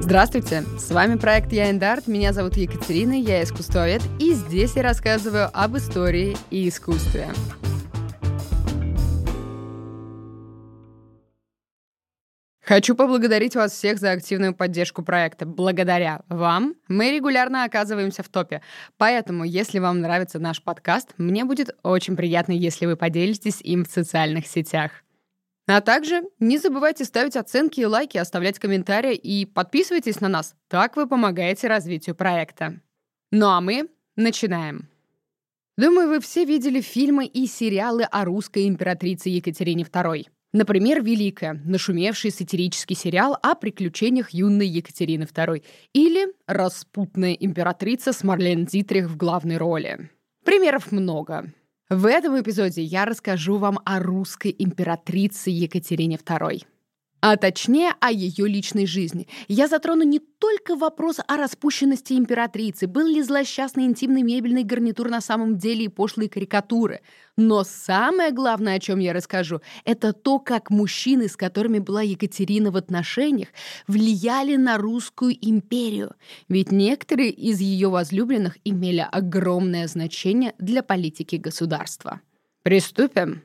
Здравствуйте, с вами проект Я Эндарт, меня зовут Екатерина, я искусствовед, и здесь я рассказываю об истории и искусстве. Хочу поблагодарить вас всех за активную поддержку проекта. Благодаря вам мы регулярно оказываемся в топе. Поэтому, если вам нравится наш подкаст, мне будет очень приятно, если вы поделитесь им в социальных сетях. А также не забывайте ставить оценки и лайки, оставлять комментарии и подписывайтесь на нас. Так вы помогаете развитию проекта. Ну а мы начинаем. Думаю, вы все видели фильмы и сериалы о русской императрице Екатерине II. Например, «Великая», нашумевший сатирический сериал о приключениях юной Екатерины II. Или «Распутная императрица» с Марлен Дитрих в главной роли. Примеров много. В этом эпизоде я расскажу вам о русской императрице Екатерине II а точнее о ее личной жизни. Я затрону не только вопрос о распущенности императрицы, был ли злосчастный интимный мебельный гарнитур на самом деле и пошлые карикатуры, но самое главное, о чем я расскажу, это то, как мужчины, с которыми была Екатерина в отношениях, влияли на русскую империю. Ведь некоторые из ее возлюбленных имели огромное значение для политики государства. Приступим.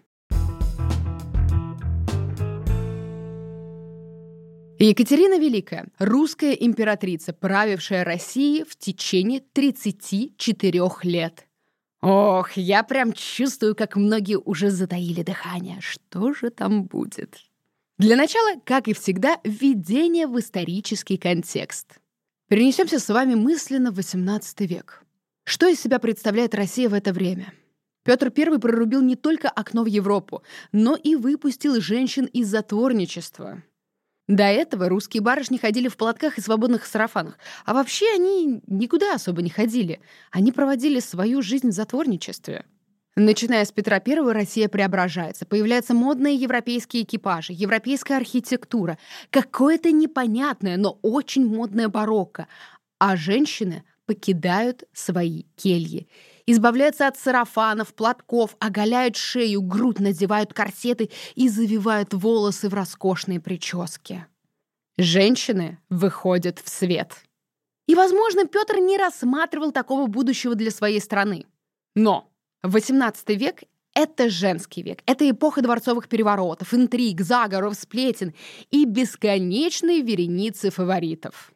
Екатерина Великая – русская императрица, правившая Россией в течение 34 лет. Ох, я прям чувствую, как многие уже затаили дыхание. Что же там будет? Для начала, как и всегда, введение в исторический контекст. Перенесемся с вами мысленно в XVIII век. Что из себя представляет Россия в это время? Петр I прорубил не только окно в Европу, но и выпустил женщин из затворничества. До этого русские барышни ходили в платках и свободных сарафанах. А вообще они никуда особо не ходили. Они проводили свою жизнь в затворничестве. Начиная с Петра I Россия преображается. Появляются модные европейские экипажи, европейская архитектура, какое-то непонятное, но очень модное барокко. А женщины покидают свои кельи. Избавляются от сарафанов, платков, оголяют шею, грудь надевают корсеты и завивают волосы в роскошные прически. Женщины выходят в свет. И, возможно, Петр не рассматривал такого будущего для своей страны. Но XVIII век — это женский век. Это эпоха дворцовых переворотов, интриг, заговоров, сплетен и бесконечной вереницы фаворитов.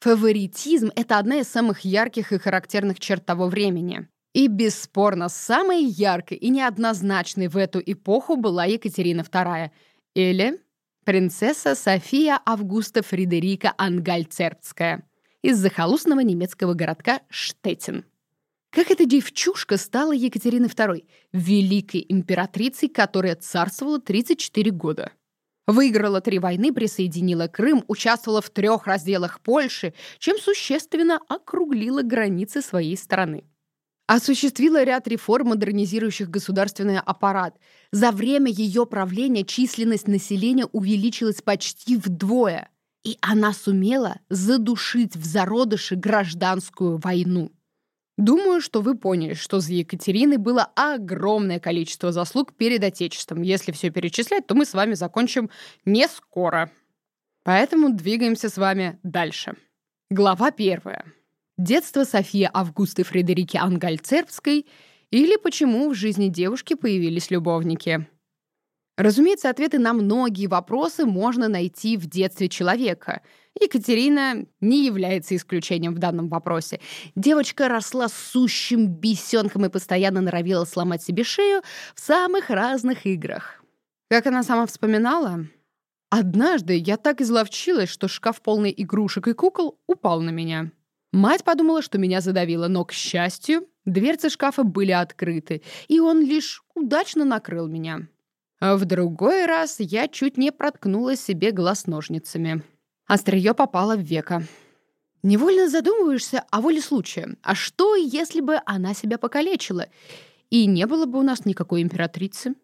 Фаворитизм — это одна из самых ярких и характерных черт того времени. И бесспорно, самой яркой и неоднозначной в эту эпоху была Екатерина II, или принцесса София Августа Фредерика Ангальцербская из захолустного немецкого городка Штеттин. Как эта девчушка стала Екатериной II, великой императрицей, которая царствовала 34 года. Выиграла три войны, присоединила Крым, участвовала в трех разделах Польши, чем существенно округлила границы своей страны. Осуществила ряд реформ, модернизирующих государственный аппарат. За время ее правления численность населения увеличилась почти вдвое. И она сумела задушить в зародыше гражданскую войну. Думаю, что вы поняли, что за Екатериной было огромное количество заслуг перед Отечеством. Если все перечислять, то мы с вами закончим не скоро. Поэтому двигаемся с вами дальше. Глава первая. Детство Софии Августы Фредерики Ангальцербской или почему в жизни девушки появились любовники. Разумеется, ответы на многие вопросы можно найти в детстве человека. Екатерина не является исключением в данном вопросе. Девочка росла сущим бесенком и постоянно норовила сломать себе шею в самых разных играх. Как она сама вспоминала, «Однажды я так изловчилась, что шкаф полный игрушек и кукол упал на меня. Мать подумала, что меня задавило, но, к счастью, дверцы шкафа были открыты, и он лишь удачно накрыл меня. А в другой раз я чуть не проткнула себе глаз ножницами. Острие попало в веко. Невольно задумываешься о воле случая. А что, если бы она себя покалечила? И не было бы у нас никакой императрицы?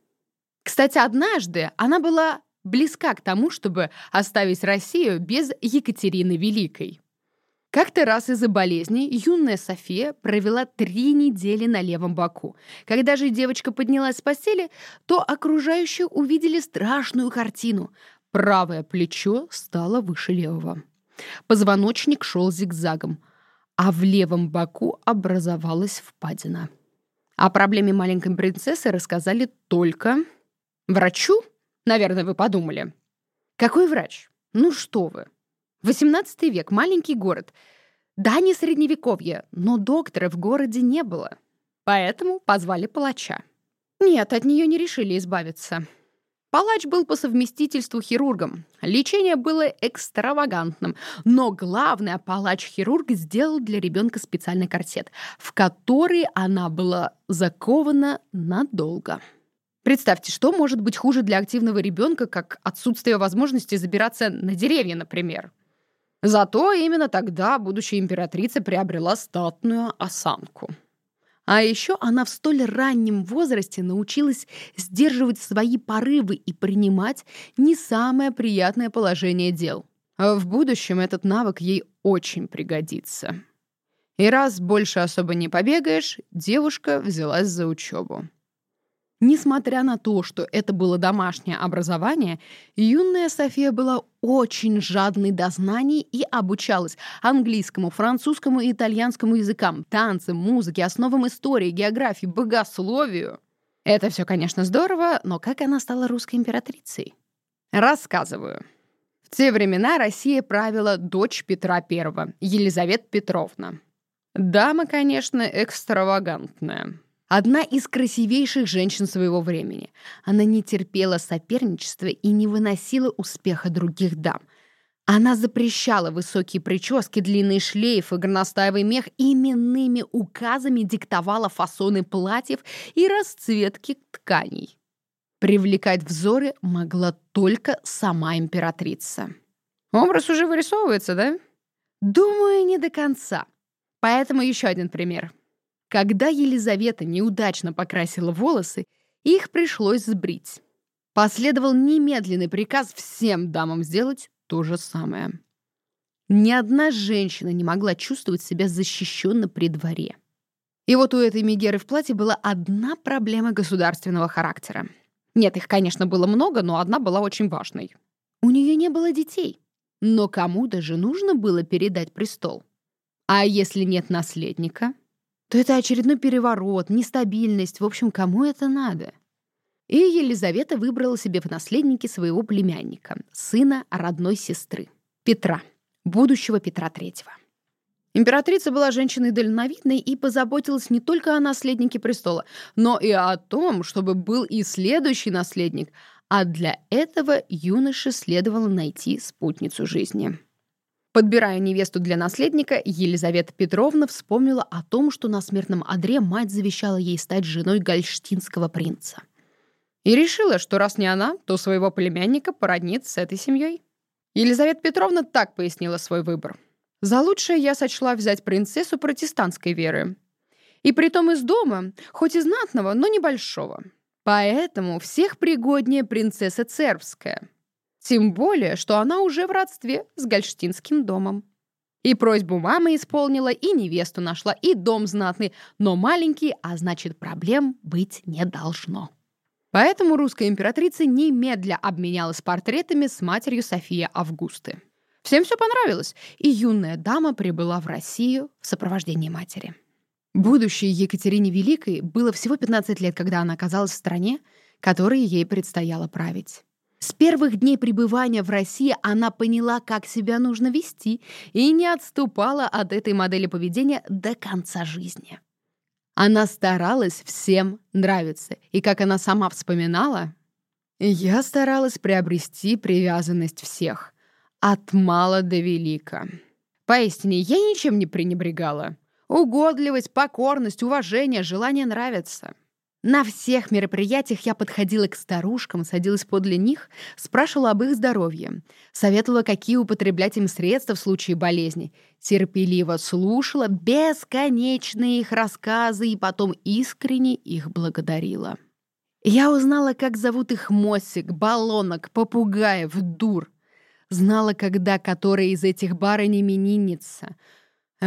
Кстати, однажды она была близка к тому, чтобы оставить Россию без Екатерины Великой. Как-то раз из-за болезни юная София провела три недели на левом боку. Когда же девочка поднялась с постели, то окружающие увидели страшную картину. Правое плечо стало выше левого. Позвоночник шел зигзагом, а в левом боку образовалась впадина. О проблеме маленькой принцессы рассказали только врачу, наверное, вы подумали. Какой врач? Ну что вы. 18 век, маленький город. Да, не средневековье, но доктора в городе не было. Поэтому позвали палача. Нет, от нее не решили избавиться. Палач был по совместительству хирургом. Лечение было экстравагантным, но главное, палач-хирург сделал для ребенка специальный корсет, в который она была закована надолго. Представьте, что может быть хуже для активного ребенка, как отсутствие возможности забираться на деревья, например. Зато именно тогда будущая императрица приобрела статную осанку. А еще она в столь раннем возрасте научилась сдерживать свои порывы и принимать не самое приятное положение дел. В будущем этот навык ей очень пригодится. И раз больше особо не побегаешь, девушка взялась за учебу. Несмотря на то, что это было домашнее образование, юная София была очень жадной до знаний и обучалась английскому, французскому и итальянскому языкам, танцам, музыке, основам истории, географии, богословию. Это все, конечно, здорово, но как она стала русской императрицей? Рассказываю. В те времена Россия правила дочь Петра I, Елизавета Петровна. Дама, конечно, экстравагантная. Одна из красивейших женщин своего времени. Она не терпела соперничества и не выносила успеха других дам. Она запрещала высокие прически, длинные шлейфы, горностаевый мех и именными указами диктовала фасоны платьев и расцветки тканей. Привлекать взоры могла только сама императрица. Образ уже вырисовывается, да? Думаю, не до конца. Поэтому еще один пример — когда Елизавета неудачно покрасила волосы, их пришлось сбрить. Последовал немедленный приказ всем дамам сделать то же самое. Ни одна женщина не могла чувствовать себя защищенно при дворе. И вот у этой Мегеры в платье была одна проблема государственного характера. Нет, их, конечно, было много, но одна была очень важной. У нее не было детей. Но кому-то же нужно было передать престол. А если нет наследника, то это очередной переворот, нестабильность. В общем, кому это надо? И Елизавета выбрала себе в наследники своего племянника, сына родной сестры, Петра, будущего Петра III. Императрица была женщиной дальновидной и позаботилась не только о наследнике престола, но и о том, чтобы был и следующий наследник, а для этого юноше следовало найти спутницу жизни. Подбирая невесту для наследника, Елизавета Петровна вспомнила о том, что на смертном одре мать завещала ей стать женой гальштинского принца. И решила, что раз не она, то своего племянника породнит с этой семьей. Елизавета Петровна так пояснила свой выбор. «За лучшее я сочла взять принцессу протестантской веры. И притом из дома, хоть и знатного, но небольшого. Поэтому всех пригоднее принцесса Цербская, тем более, что она уже в родстве с Гольштинским домом. И просьбу мамы исполнила, и невесту нашла, и дом знатный, но маленький, а значит, проблем быть не должно. Поэтому русская императрица немедля обменялась портретами с матерью София Августы. Всем все понравилось, и юная дама прибыла в Россию в сопровождении матери. Будущей Екатерине Великой было всего 15 лет, когда она оказалась в стране, которой ей предстояло править. С первых дней пребывания в России она поняла, как себя нужно вести, и не отступала от этой модели поведения до конца жизни. Она старалась всем нравиться, и, как она сама вспоминала, «Я старалась приобрести привязанность всех, от мала до велика. Поистине, я ничем не пренебрегала. Угодливость, покорность, уважение, желание нравиться». На всех мероприятиях я подходила к старушкам, садилась подле них, спрашивала об их здоровье, советовала, какие употреблять им средства в случае болезни, терпеливо слушала бесконечные их рассказы и потом искренне их благодарила. Я узнала, как зовут их Мосик, Баллонок, Попугаев, Дур. Знала, когда которая из этих барынь именинница —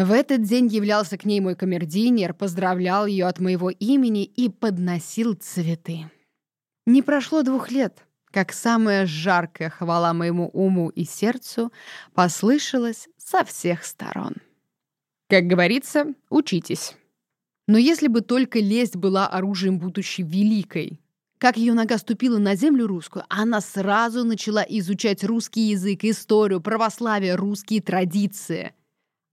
в этот день являлся к ней мой камердинер, поздравлял ее от моего имени и подносил цветы. Не прошло двух лет, как самая жаркая хвала моему уму и сердцу послышалась со всех сторон. Как говорится, учитесь. Но если бы только лесть была оружием будущей великой, как ее нога ступила на землю русскую, она сразу начала изучать русский язык, историю, православие, русские традиции.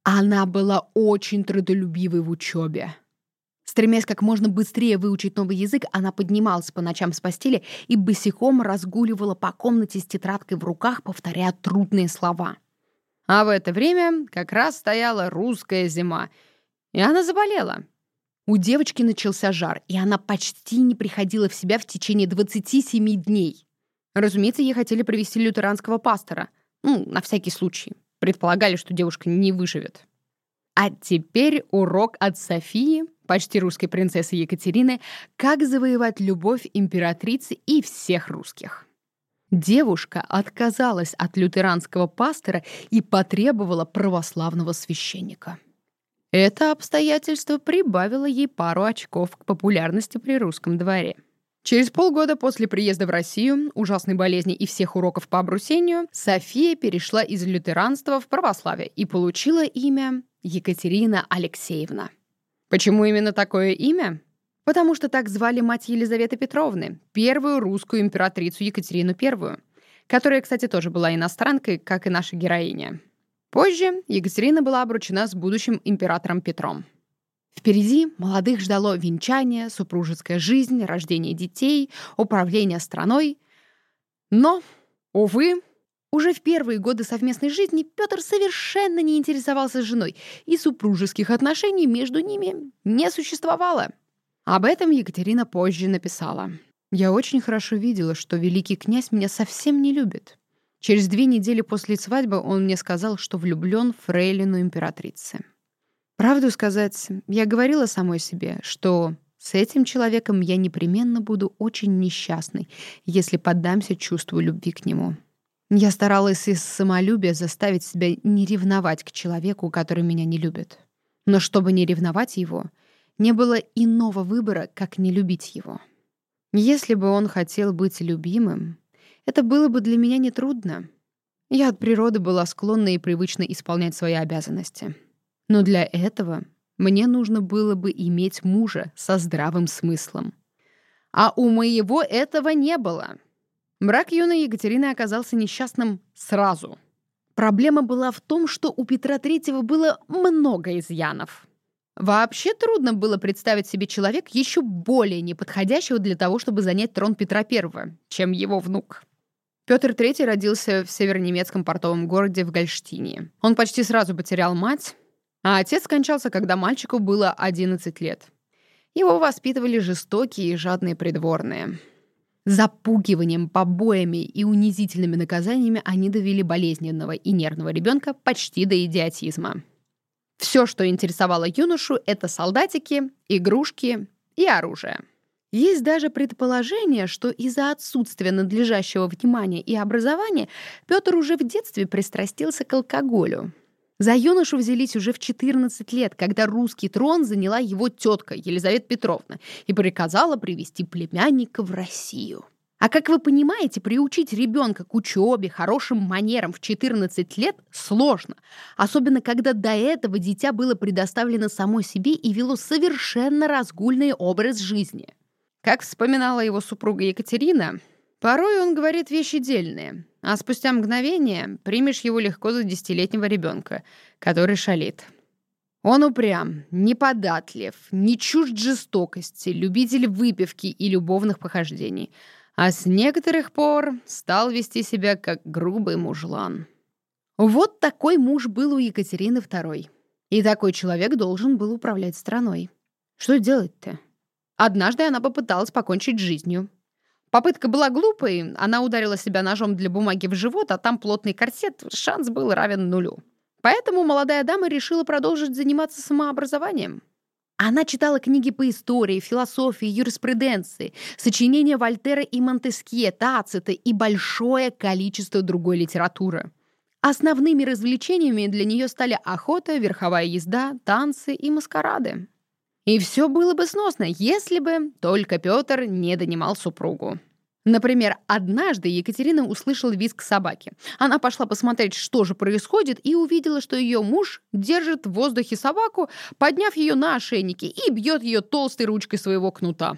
Она была очень трудолюбивой в учебе. Стремясь как можно быстрее выучить новый язык, она поднималась по ночам с постели и босиком разгуливала по комнате с тетрадкой в руках, повторяя трудные слова. А в это время как раз стояла русская зима, и она заболела. У девочки начался жар, и она почти не приходила в себя в течение 27 дней. Разумеется, ей хотели привести лютеранского пастора. Ну, на всякий случай. Предполагали, что девушка не выживет. А теперь урок от Софии, почти русской принцессы Екатерины, как завоевать любовь императрицы и всех русских. Девушка отказалась от лютеранского пастора и потребовала православного священника. Это обстоятельство прибавило ей пару очков к популярности при русском дворе. Через полгода после приезда в Россию, ужасной болезни и всех уроков по обрусению, София перешла из лютеранства в православие и получила имя Екатерина Алексеевна. Почему именно такое имя? Потому что так звали мать Елизаветы Петровны, первую русскую императрицу Екатерину I, которая, кстати, тоже была иностранкой, как и наша героиня. Позже Екатерина была обручена с будущим императором Петром. Впереди молодых ждало венчание, супружеская жизнь, рождение детей, управление страной. Но, увы, уже в первые годы совместной жизни Петр совершенно не интересовался женой, и супружеских отношений между ними не существовало. Об этом Екатерина позже написала. «Я очень хорошо видела, что великий князь меня совсем не любит. Через две недели после свадьбы он мне сказал, что влюблен в фрейлину императрицы. Правду сказать, я говорила самой себе, что с этим человеком я непременно буду очень несчастной, если поддамся чувству любви к нему. Я старалась из самолюбия заставить себя не ревновать к человеку, который меня не любит. Но чтобы не ревновать его, не было иного выбора, как не любить его. Если бы он хотел быть любимым, это было бы для меня нетрудно. Я от природы была склонна и привычна исполнять свои обязанности. Но для этого мне нужно было бы иметь мужа со здравым смыслом. А у моего этого не было. Брак юной Екатерины оказался несчастным сразу. Проблема была в том, что у Петра Третьего было много изъянов. Вообще трудно было представить себе человек еще более неподходящего для того, чтобы занять трон Петра I, чем его внук. Петр III родился в северонемецком портовом городе в Гольштине. Он почти сразу потерял мать, а отец скончался, когда мальчику было 11 лет. Его воспитывали жестокие и жадные придворные. Запугиванием, побоями и унизительными наказаниями они довели болезненного и нервного ребенка почти до идиотизма. Все, что интересовало юношу, это солдатики, игрушки и оружие. Есть даже предположение, что из-за отсутствия надлежащего внимания и образования Петр уже в детстве пристрастился к алкоголю. За юношу взялись уже в 14 лет, когда русский трон заняла его тетка Елизавета Петровна и приказала привести племянника в Россию. А как вы понимаете, приучить ребенка к учебе, хорошим манерам в 14 лет сложно, особенно когда до этого дитя было предоставлено самой себе и вело совершенно разгульный образ жизни. Как вспоминала его супруга Екатерина, порой он говорит вещи дельные, а спустя мгновение примешь его легко за десятилетнего ребенка, который шалит. Он упрям, неподатлив, не чужд жестокости, любитель выпивки и любовных похождений, а с некоторых пор стал вести себя как грубый мужлан. Вот такой муж был у Екатерины II. И такой человек должен был управлять страной. Что делать-то? Однажды она попыталась покончить жизнью. Попытка была глупой, она ударила себя ножом для бумаги в живот, а там плотный корсет, шанс был равен нулю. Поэтому молодая дама решила продолжить заниматься самообразованием. Она читала книги по истории, философии, юриспруденции, сочинения Вольтера и Монтескье, Тацита и большое количество другой литературы. Основными развлечениями для нее стали охота, верховая езда, танцы и маскарады. И все было бы сносно, если бы только Петр не донимал супругу. Например, однажды Екатерина услышала визг собаки. Она пошла посмотреть, что же происходит, и увидела, что ее муж держит в воздухе собаку, подняв ее на ошейнике и бьет ее толстой ручкой своего кнута.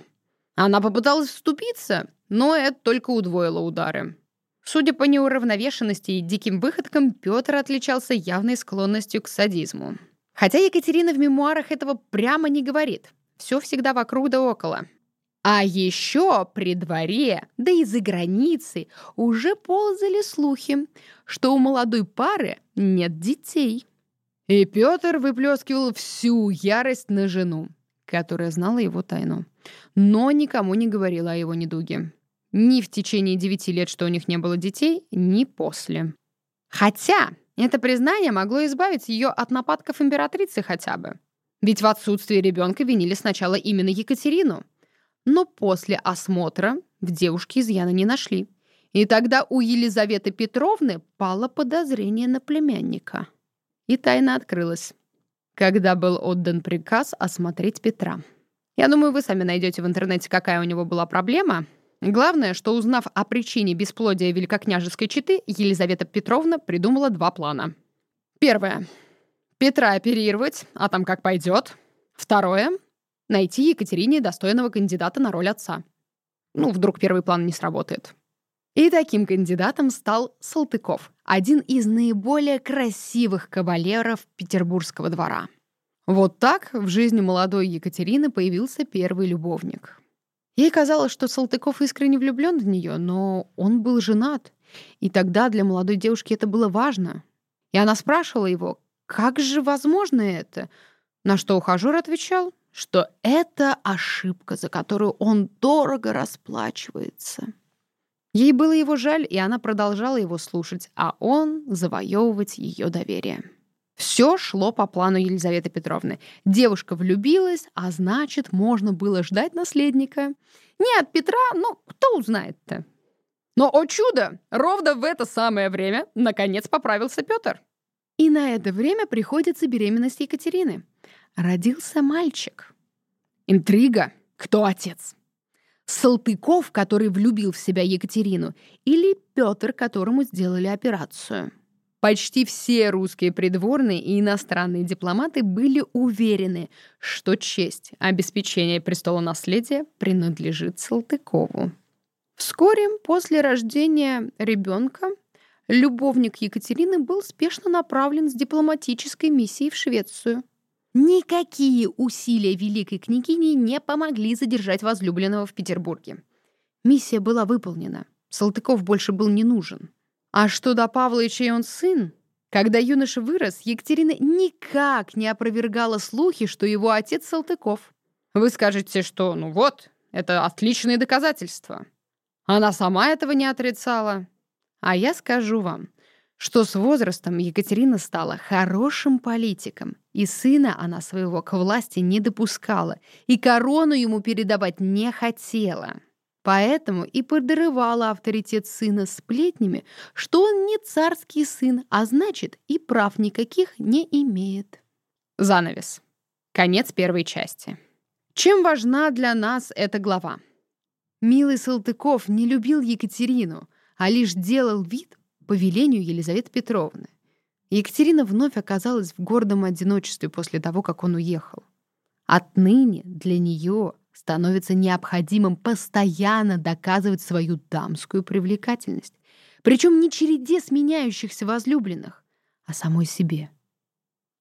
Она попыталась вступиться, но это только удвоило удары. Судя по неуравновешенности и диким выходкам, Петр отличался явной склонностью к садизму. Хотя Екатерина в мемуарах этого прямо не говорит. Все всегда вокруг да около. А еще при дворе, да и за границей, уже ползали слухи, что у молодой пары нет детей. И Петр выплескивал всю ярость на жену, которая знала его тайну, но никому не говорила о его недуге. Ни в течение девяти лет, что у них не было детей, ни после. Хотя это признание могло избавить ее от нападков императрицы хотя бы. Ведь в отсутствии ребенка винили сначала именно Екатерину — но после осмотра в девушке изъяна не нашли. И тогда у Елизаветы Петровны пало подозрение на племянника. И тайна открылась, когда был отдан приказ осмотреть Петра. Я думаю, вы сами найдете в интернете, какая у него была проблема. Главное, что узнав о причине бесплодия великокняжеской четы, Елизавета Петровна придумала два плана. Первое. Петра оперировать, а там как пойдет. Второе найти Екатерине достойного кандидата на роль отца. Ну, вдруг первый план не сработает. И таким кандидатом стал Салтыков, один из наиболее красивых кавалеров петербургского двора. Вот так в жизни молодой Екатерины появился первый любовник. Ей казалось, что Салтыков искренне влюблен в нее, но он был женат, и тогда для молодой девушки это было важно. И она спрашивала его, как же возможно это? На что ухажер отвечал, что это ошибка, за которую он дорого расплачивается. Ей было его жаль, и она продолжала его слушать, а он завоевывать ее доверие. Все шло по плану Елизаветы Петровны. Девушка влюбилась, а значит, можно было ждать наследника. Не от Петра, но кто узнает-то? Но, о чудо, ровно в это самое время наконец поправился Петр. И на это время приходится беременность Екатерины родился мальчик. Интрига. Кто отец? Салтыков, который влюбил в себя Екатерину, или Петр, которому сделали операцию? Почти все русские придворные и иностранные дипломаты были уверены, что честь обеспечения престола наследия принадлежит Салтыкову. Вскоре после рождения ребенка любовник Екатерины был спешно направлен с дипломатической миссией в Швецию. Никакие усилия великой княгини не помогли задержать возлюбленного в Петербурге. Миссия была выполнена. Салтыков больше был не нужен. А что до Павловича и он сын? Когда юноша вырос, Екатерина никак не опровергала слухи, что его отец Салтыков. Вы скажете, что ну вот, это отличные доказательства. Она сама этого не отрицала. А я скажу вам, что с возрастом Екатерина стала хорошим политиком, и сына она своего к власти не допускала, и корону ему передавать не хотела. Поэтому и подрывала авторитет сына сплетнями, что он не царский сын, а значит, и прав никаких не имеет. Занавес. Конец первой части. Чем важна для нас эта глава? Милый Салтыков не любил Екатерину, а лишь делал вид, по велению Елизаветы Петровны. Екатерина вновь оказалась в гордом одиночестве после того, как он уехал. Отныне для нее становится необходимым постоянно доказывать свою дамскую привлекательность. Причем не череде сменяющихся возлюбленных, а самой себе.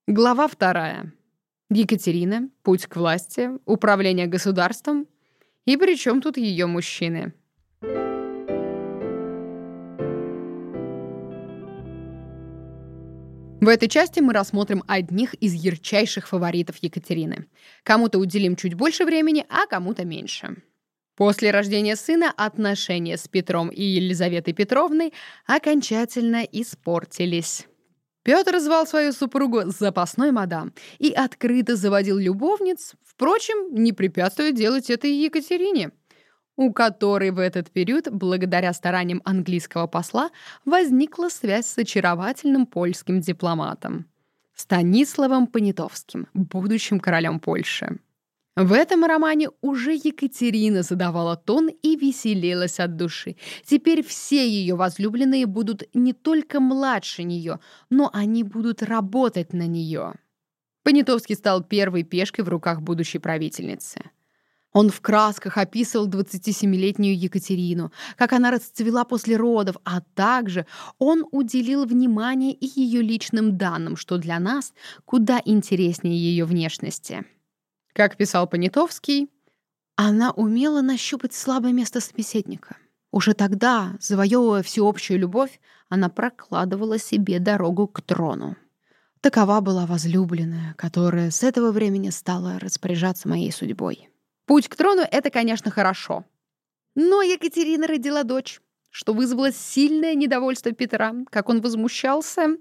Глава вторая. Екатерина, путь к власти, управление государством. И при чем тут ее мужчины? В этой части мы рассмотрим одних из ярчайших фаворитов Екатерины. Кому-то уделим чуть больше времени, а кому-то меньше. После рождения сына отношения с Петром и Елизаветой Петровной окончательно испортились. Петр звал свою супругу «запасной мадам» и открыто заводил любовниц, впрочем, не препятствуя делать это и Екатерине – у которой в этот период, благодаря стараниям английского посла, возникла связь с очаровательным польским дипломатом Станиславом Понятовским, будущим королем Польши. В этом романе уже Екатерина задавала тон и веселилась от души. Теперь все ее возлюбленные будут не только младше нее, но они будут работать на нее. Понятовский стал первой пешкой в руках будущей правительницы. Он в красках описывал 27-летнюю Екатерину, как она расцвела после родов, а также он уделил внимание и ее личным данным, что для нас куда интереснее ее внешности. Как писал Понятовский, она умела нащупать слабое место собеседника. Уже тогда, завоевывая всеобщую любовь, она прокладывала себе дорогу к трону. Такова была возлюбленная, которая с этого времени стала распоряжаться моей судьбой. Путь к трону — это, конечно, хорошо. Но Екатерина родила дочь, что вызвало сильное недовольство Петра, как он возмущался.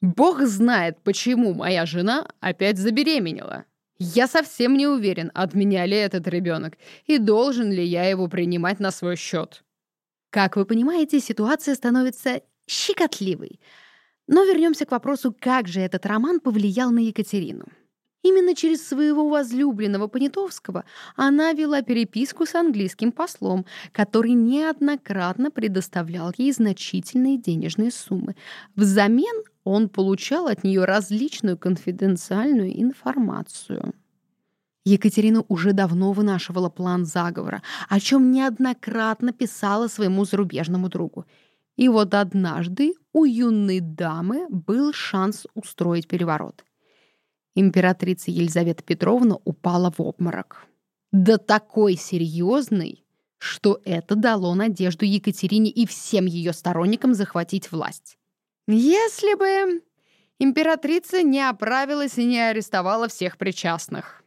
«Бог знает, почему моя жена опять забеременела. Я совсем не уверен, от меня ли этот ребенок, и должен ли я его принимать на свой счет». Как вы понимаете, ситуация становится щекотливой. Но вернемся к вопросу, как же этот роман повлиял на Екатерину. Именно через своего возлюбленного Понятовского она вела переписку с английским послом, который неоднократно предоставлял ей значительные денежные суммы. Взамен он получал от нее различную конфиденциальную информацию. Екатерина уже давно вынашивала план заговора, о чем неоднократно писала своему зарубежному другу. И вот однажды у юной дамы был шанс устроить переворот императрица Елизавета Петровна упала в обморок. Да такой серьезный, что это дало надежду Екатерине и всем ее сторонникам захватить власть. Если бы императрица не оправилась и не арестовала всех причастных.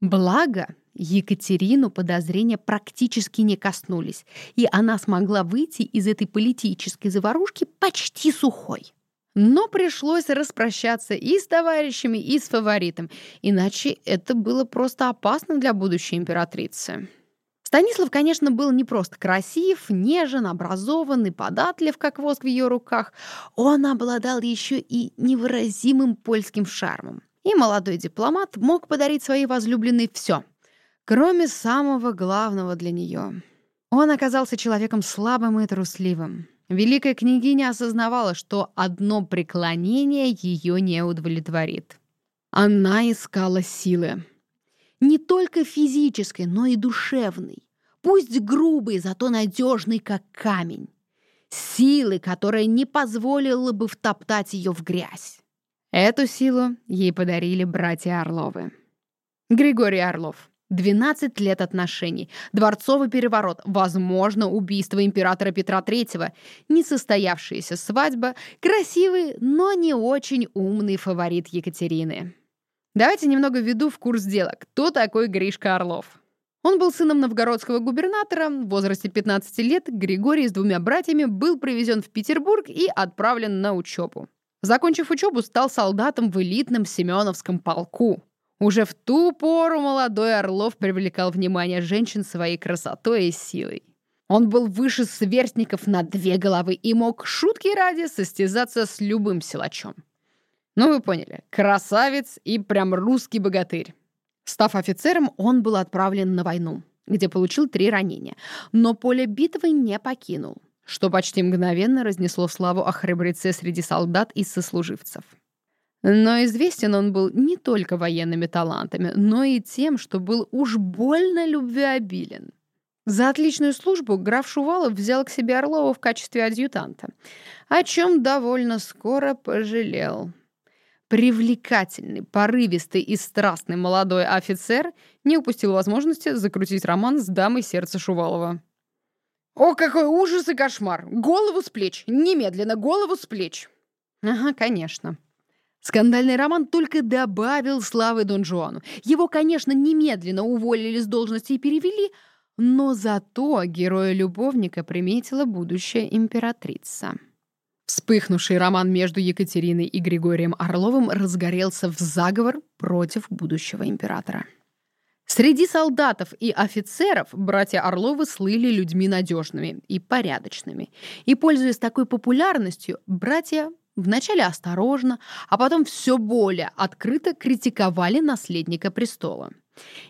Благо, Екатерину подозрения практически не коснулись, и она смогла выйти из этой политической заварушки почти сухой. Но пришлось распрощаться и с товарищами, и с фаворитом, иначе это было просто опасно для будущей императрицы. Станислав, конечно, был не просто красив, нежен, образован и податлив, как воск в ее руках. Он обладал еще и невыразимым польским шармом. И молодой дипломат мог подарить своей возлюбленной все, кроме самого главного для нее. Он оказался человеком слабым и трусливым. Великая княгиня осознавала, что одно преклонение ее не удовлетворит. Она искала силы. Не только физической, но и душевной. Пусть грубый, зато надежный, как камень. Силы, которая не позволила бы втоптать ее в грязь. Эту силу ей подарили братья Орловы. Григорий Орлов, 12 лет отношений, дворцовый переворот, возможно, убийство императора Петра III, несостоявшаяся свадьба, красивый, но не очень умный фаворит Екатерины. Давайте немного введу в курс дела. Кто такой Гришка Орлов? Он был сыном новгородского губернатора. В возрасте 15 лет Григорий с двумя братьями был привезен в Петербург и отправлен на учебу. Закончив учебу, стал солдатом в элитном Семеновском полку. Уже в ту пору молодой Орлов привлекал внимание женщин своей красотой и силой. Он был выше сверстников на две головы и мог шутки ради состязаться с любым силачом. Ну, вы поняли, красавец и прям русский богатырь. Став офицером, он был отправлен на войну, где получил три ранения, но поле битвы не покинул, что почти мгновенно разнесло славу о храбреце среди солдат и сослуживцев. Но известен он был не только военными талантами, но и тем, что был уж больно любвеобилен. За отличную службу граф Шувалов взял к себе Орлова в качестве адъютанта, о чем довольно скоро пожалел. Привлекательный, порывистый и страстный молодой офицер не упустил возможности закрутить роман с дамой сердца Шувалова. «О, какой ужас и кошмар! Голову с плеч! Немедленно голову с плеч!» «Ага, конечно». Скандальный роман только добавил славы Дон Жуану. Его, конечно, немедленно уволили с должности и перевели, но зато героя-любовника приметила будущая императрица. Вспыхнувший роман между Екатериной и Григорием Орловым разгорелся в заговор против будущего императора. Среди солдатов и офицеров братья Орловы слыли людьми надежными и порядочными. И, пользуясь такой популярностью, братья Вначале осторожно, а потом все более открыто критиковали наследника престола.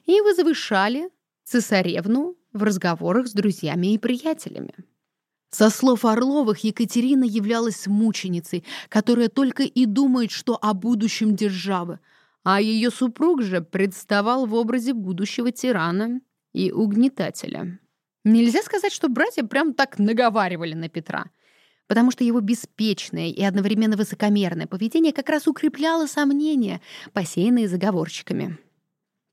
и возвышали цесаревну в разговорах с друзьями и приятелями. Со слов Орловых, Екатерина являлась мученицей, которая только и думает, что о будущем державы, а ее супруг же представал в образе будущего тирана и угнетателя. Нельзя сказать, что братья прям так наговаривали на Петра, потому что его беспечное и одновременно высокомерное поведение как раз укрепляло сомнения, посеянные заговорщиками.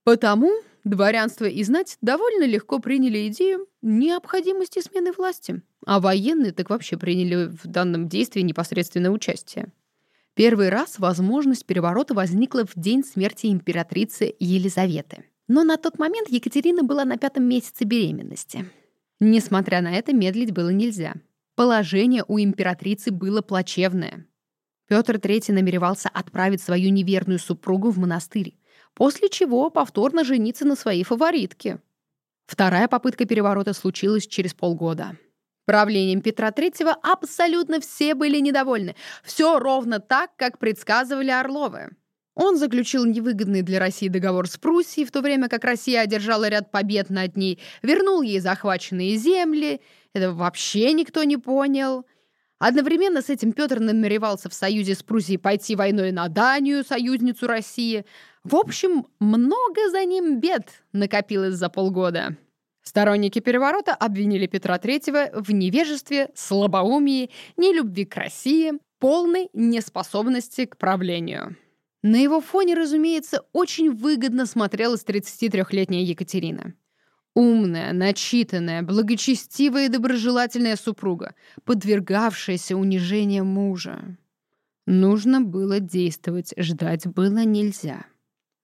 Потому дворянство и знать довольно легко приняли идею необходимости смены власти, а военные так вообще приняли в данном действии непосредственное участие. Первый раз возможность переворота возникла в день смерти императрицы Елизаветы. Но на тот момент Екатерина была на пятом месяце беременности. Несмотря на это, медлить было нельзя. Положение у императрицы было плачевное. Петр III намеревался отправить свою неверную супругу в монастырь, после чего повторно жениться на своей фаворитке. Вторая попытка переворота случилась через полгода. Правлением Петра III абсолютно все были недовольны. Все ровно так, как предсказывали Орловы. Он заключил невыгодный для России договор с Пруссией, в то время как Россия одержала ряд побед над ней, вернул ей захваченные земли. Это вообще никто не понял. Одновременно с этим Петр намеревался в союзе с Пруссией пойти войной на Данию, союзницу России. В общем, много за ним бед накопилось за полгода. Сторонники переворота обвинили Петра III в невежестве, слабоумии, нелюбви к России, полной неспособности к правлению. На его фоне, разумеется, очень выгодно смотрелась 33-летняя Екатерина. Умная, начитанная, благочестивая и доброжелательная супруга, подвергавшаяся унижению мужа. Нужно было действовать, ждать было нельзя.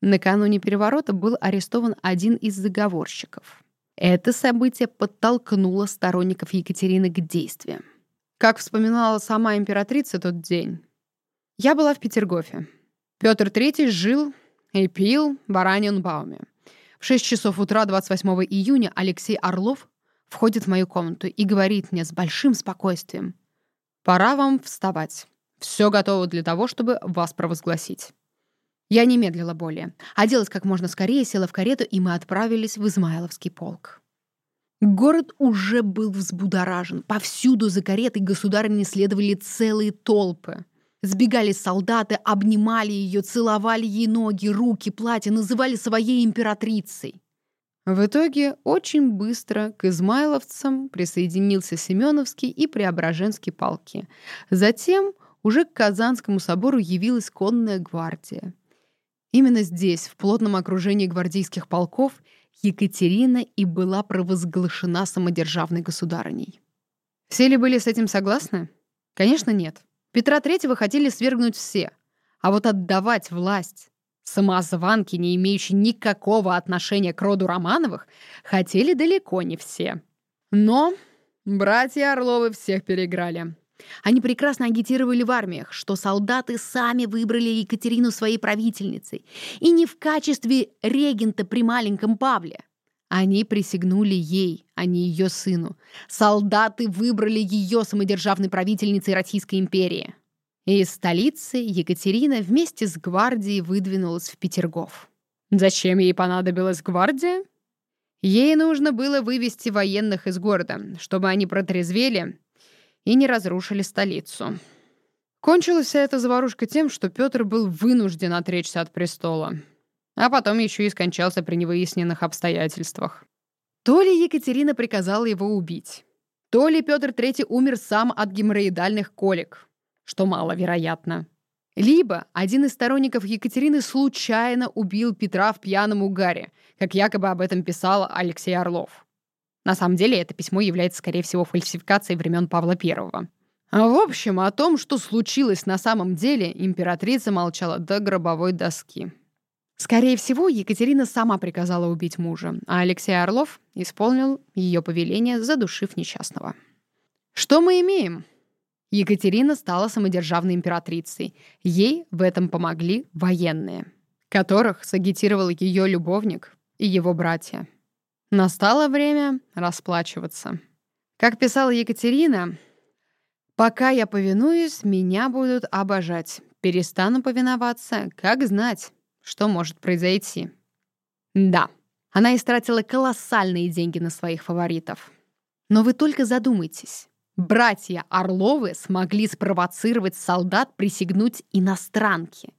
Накануне переворота был арестован один из заговорщиков. Это событие подтолкнуло сторонников Екатерины к действиям. Как вспоминала сама императрица тот день. «Я была в Петергофе. Петр III жил и пил в Араньенбауме. В 6 часов утра 28 июня Алексей Орлов входит в мою комнату и говорит мне с большим спокойствием. «Пора вам вставать. Все готово для того, чтобы вас провозгласить». Я не медлила более. Оделась как можно скорее, села в карету, и мы отправились в Измайловский полк. Город уже был взбудоражен. Повсюду за каретой государыни следовали целые толпы. Сбегали солдаты, обнимали ее, целовали ей ноги, руки, платья, называли своей императрицей. В итоге очень быстро к измайловцам присоединился Семеновский и Преображенский полки. Затем уже к Казанскому собору явилась конная гвардия. Именно здесь, в плотном окружении гвардейских полков, Екатерина и была провозглашена самодержавной государыней. Все ли были с этим согласны? Конечно, нет. Петра Третьего хотели свергнуть все, а вот отдавать власть самозванке, не имеющей никакого отношения к роду Романовых, хотели далеко не все. Но братья Орловы всех переиграли. Они прекрасно агитировали в армиях, что солдаты сами выбрали Екатерину своей правительницей, и не в качестве регента при маленьком Павле. Они присягнули ей, а не ее сыну. Солдаты выбрали ее самодержавной правительницей Российской империи. Из столицы Екатерина вместе с гвардией выдвинулась в Петергоф. Зачем ей понадобилась гвардия? Ей нужно было вывести военных из города, чтобы они протрезвели и не разрушили столицу. Кончилась вся эта заварушка тем, что Петр был вынужден отречься от престола а потом еще и скончался при невыясненных обстоятельствах. То ли Екатерина приказала его убить, то ли Петр III умер сам от геморроидальных колик, что маловероятно. Либо один из сторонников Екатерины случайно убил Петра в пьяном угаре, как якобы об этом писал Алексей Орлов. На самом деле это письмо является, скорее всего, фальсификацией времен Павла I. А в общем, о том, что случилось на самом деле, императрица молчала до гробовой доски. Скорее всего, Екатерина сама приказала убить мужа, а Алексей Орлов исполнил ее повеление, задушив несчастного. Что мы имеем? Екатерина стала самодержавной императрицей. Ей в этом помогли военные, которых сагитировал ее любовник и его братья. Настало время расплачиваться. Как писала Екатерина, «Пока я повинуюсь, меня будут обожать. Перестану повиноваться, как знать, что может произойти. Да, она истратила колоссальные деньги на своих фаворитов. Но вы только задумайтесь. Братья Орловы смогли спровоцировать солдат присягнуть иностранке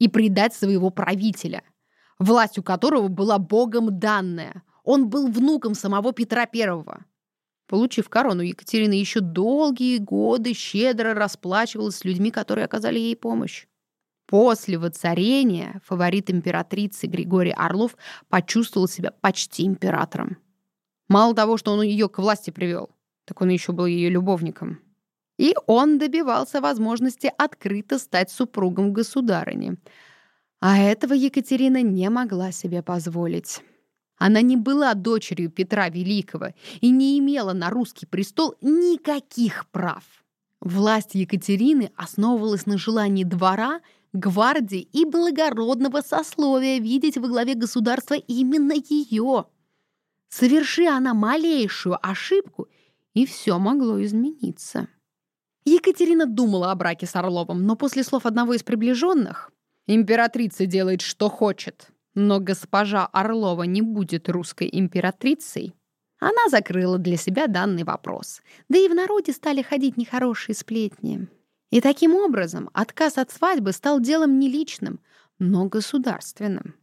и предать своего правителя, власть у которого была богом данная. Он был внуком самого Петра Первого. Получив корону, Екатерина еще долгие годы щедро расплачивалась с людьми, которые оказали ей помощь. После воцарения фаворит императрицы Григорий Орлов почувствовал себя почти императором. Мало того, что он ее к власти привел, так он еще был ее любовником. И он добивался возможности открыто стать супругом государыни. А этого Екатерина не могла себе позволить. Она не была дочерью Петра Великого и не имела на русский престол никаких прав. Власть Екатерины основывалась на желании двора, гвардии и благородного сословия видеть во главе государства именно ее. Соверши она малейшую ошибку, и все могло измениться. Екатерина думала о браке с Орловым, но после слов одного из приближенных «Императрица делает, что хочет, но госпожа Орлова не будет русской императрицей», она закрыла для себя данный вопрос. Да и в народе стали ходить нехорошие сплетни. И таким образом отказ от свадьбы стал делом не личным, но государственным.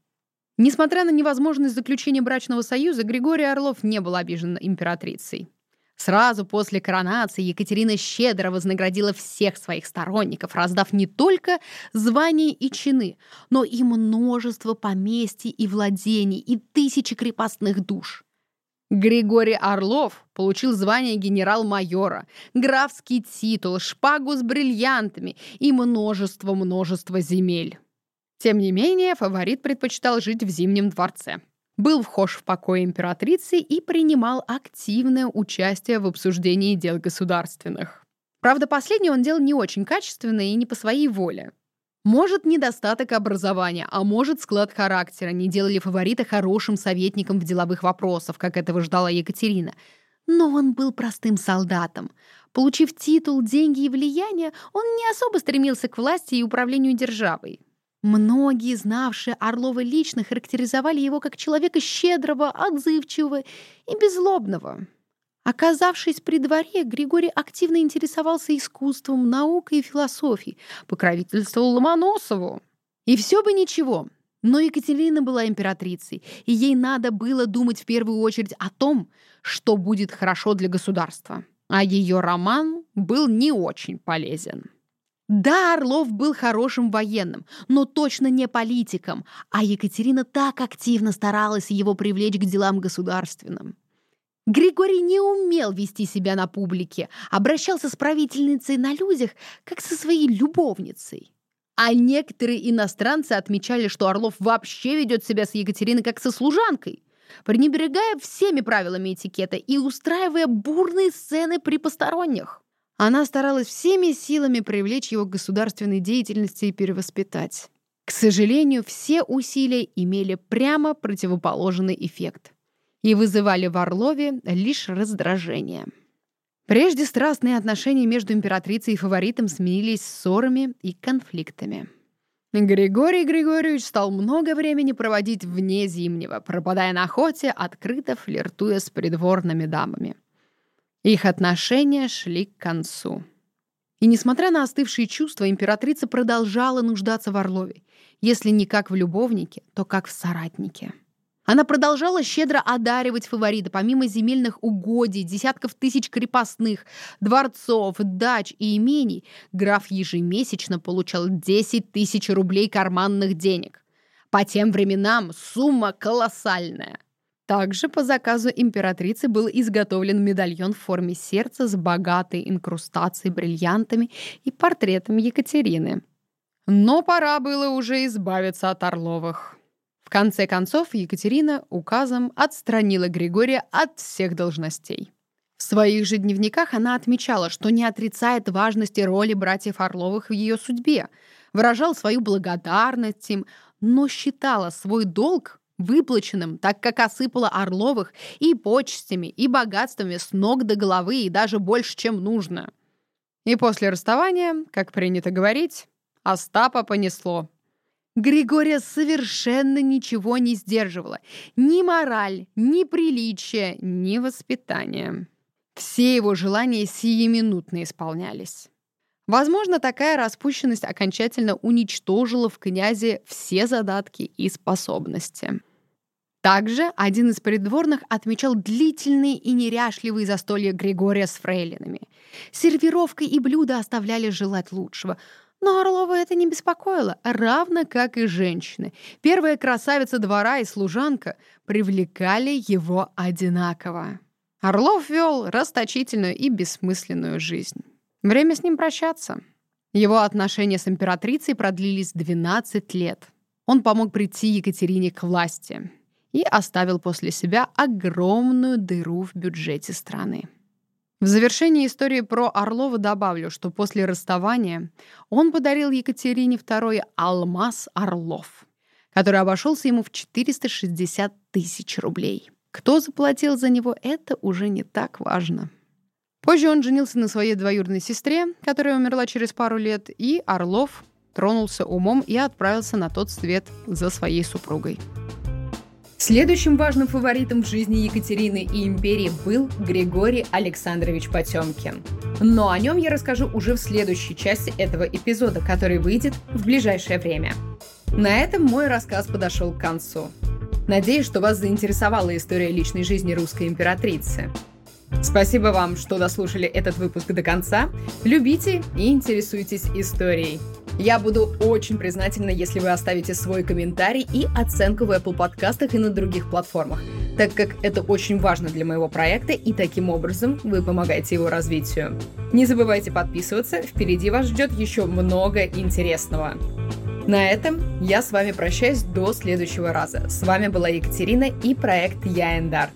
Несмотря на невозможность заключения брачного союза, Григорий Орлов не был обижен императрицей. Сразу после коронации Екатерина щедро вознаградила всех своих сторонников, раздав не только звания и чины, но и множество поместий и владений, и тысячи крепостных душ. Григорий Орлов получил звание генерал-майора, графский титул, шпагу с бриллиантами и множество-множество земель. Тем не менее, фаворит предпочитал жить в Зимнем дворце. Был вхож в покой императрицы и принимал активное участие в обсуждении дел государственных. Правда, последнее он делал не очень качественно и не по своей воле. Может, недостаток образования, а может, склад характера не делали фаворита хорошим советником в деловых вопросах, как этого ждала Екатерина. Но он был простым солдатом. Получив титул, деньги и влияние, он не особо стремился к власти и управлению державой. Многие, знавшие Орлова лично, характеризовали его как человека щедрого, отзывчивого и беззлобного. Оказавшись при дворе, Григорий активно интересовался искусством, наукой и философией, покровительствовал Ломоносову. И все бы ничего, но Екатерина была императрицей, и ей надо было думать в первую очередь о том, что будет хорошо для государства. А ее роман был не очень полезен. Да, Орлов был хорошим военным, но точно не политиком, а Екатерина так активно старалась его привлечь к делам государственным. Григорий не умел вести себя на публике, обращался с правительницей на людях, как со своей любовницей. А некоторые иностранцы отмечали, что Орлов вообще ведет себя с Екатериной как со служанкой, пренебрегая всеми правилами этикета и устраивая бурные сцены при посторонних. Она старалась всеми силами привлечь его к государственной деятельности и перевоспитать. К сожалению, все усилия имели прямо противоположный эффект и вызывали в Орлове лишь раздражение. Прежде страстные отношения между императрицей и фаворитом сменились ссорами и конфликтами. Григорий Григорьевич стал много времени проводить вне Зимнего, пропадая на охоте, открыто флиртуя с придворными дамами. Их отношения шли к концу. И несмотря на остывшие чувства, императрица продолжала нуждаться в Орлове. Если не как в любовнике, то как в соратнике. Она продолжала щедро одаривать фаворита, помимо земельных угодий, десятков тысяч крепостных, дворцов, дач и имений, граф ежемесячно получал 10 тысяч рублей карманных денег. По тем временам сумма колоссальная. Также по заказу императрицы был изготовлен медальон в форме сердца с богатой инкрустацией бриллиантами и портретом Екатерины. Но пора было уже избавиться от Орловых. В конце концов, Екатерина указом отстранила Григория от всех должностей. В своих же дневниках она отмечала, что не отрицает важности роли братьев Орловых в ее судьбе, выражал свою благодарность им, но считала свой долг выплаченным, так как осыпала Орловых и почестями, и богатствами с ног до головы, и даже больше, чем нужно. И после расставания, как принято говорить, Остапа понесло. Григория совершенно ничего не сдерживало. Ни мораль, ни приличие, ни воспитание. Все его желания сиюминутно исполнялись. Возможно, такая распущенность окончательно уничтожила в князе все задатки и способности. Также один из придворных отмечал длительные и неряшливые застолья Григория с фрейлинами. Сервировка и блюда оставляли желать лучшего — но Орлова это не беспокоило, равно как и женщины. Первая красавица двора и служанка привлекали его одинаково. Орлов вел расточительную и бессмысленную жизнь. Время с ним прощаться. Его отношения с императрицей продлились 12 лет. Он помог прийти Екатерине к власти и оставил после себя огромную дыру в бюджете страны. В завершении истории про Орлова добавлю, что после расставания он подарил Екатерине II алмаз Орлов, который обошелся ему в 460 тысяч рублей. Кто заплатил за него, это уже не так важно. Позже он женился на своей двоюродной сестре, которая умерла через пару лет, и Орлов тронулся умом и отправился на тот свет за своей супругой. Следующим важным фаворитом в жизни Екатерины и империи был Григорий Александрович Потемкин. Но о нем я расскажу уже в следующей части этого эпизода, который выйдет в ближайшее время. На этом мой рассказ подошел к концу. Надеюсь, что вас заинтересовала история личной жизни русской императрицы. Спасибо вам, что дослушали этот выпуск до конца. Любите и интересуйтесь историей. Я буду очень признательна, если вы оставите свой комментарий и оценку в Apple подкастах и на других платформах, так как это очень важно для моего проекта и таким образом вы помогаете его развитию. Не забывайте подписываться, впереди вас ждет еще много интересного. На этом я с вами прощаюсь до следующего раза. С вами была Екатерина и проект Я Эндарт.